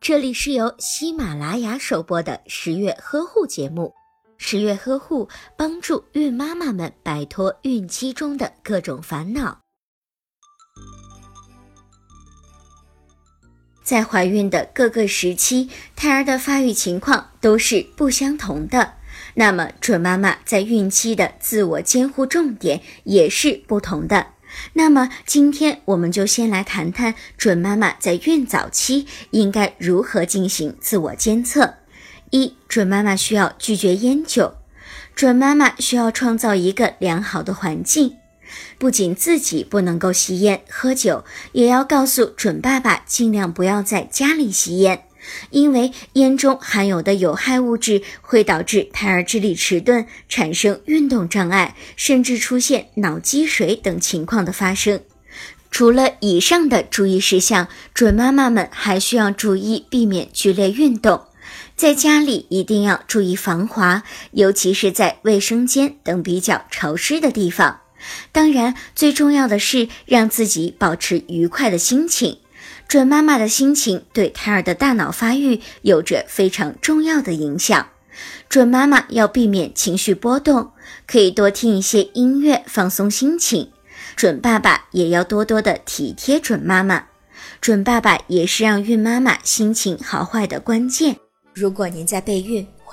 这里是由喜马拉雅首播的十月呵护节目。十月呵护帮助孕妈妈们摆脱孕期中的各种烦恼。在怀孕的各个时期，胎儿的发育情况都是不相同的。那么，准妈妈在孕期的自我监护重点也是不同的。那么，今天我们就先来谈谈准妈妈在孕早期应该如何进行自我监测。一、准妈妈需要拒绝烟酒。准妈妈需要创造一个良好的环境，不仅自己不能够吸烟喝酒，也要告诉准爸爸尽量不要在家里吸烟。因为烟中含有的有害物质会导致胎儿智力迟钝，产生运动障碍，甚至出现脑积水等情况的发生。除了以上的注意事项，准妈妈们还需要注意避免剧烈运动，在家里一定要注意防滑，尤其是在卫生间等比较潮湿的地方。当然，最重要的是让自己保持愉快的心情。准妈妈的心情对胎儿的大脑发育有着非常重要的影响。准妈妈要避免情绪波动，可以多听一些音乐放松心情。准爸爸也要多多的体贴准妈妈。准爸爸也是让孕妈妈心情好坏的关键。如果您在备孕、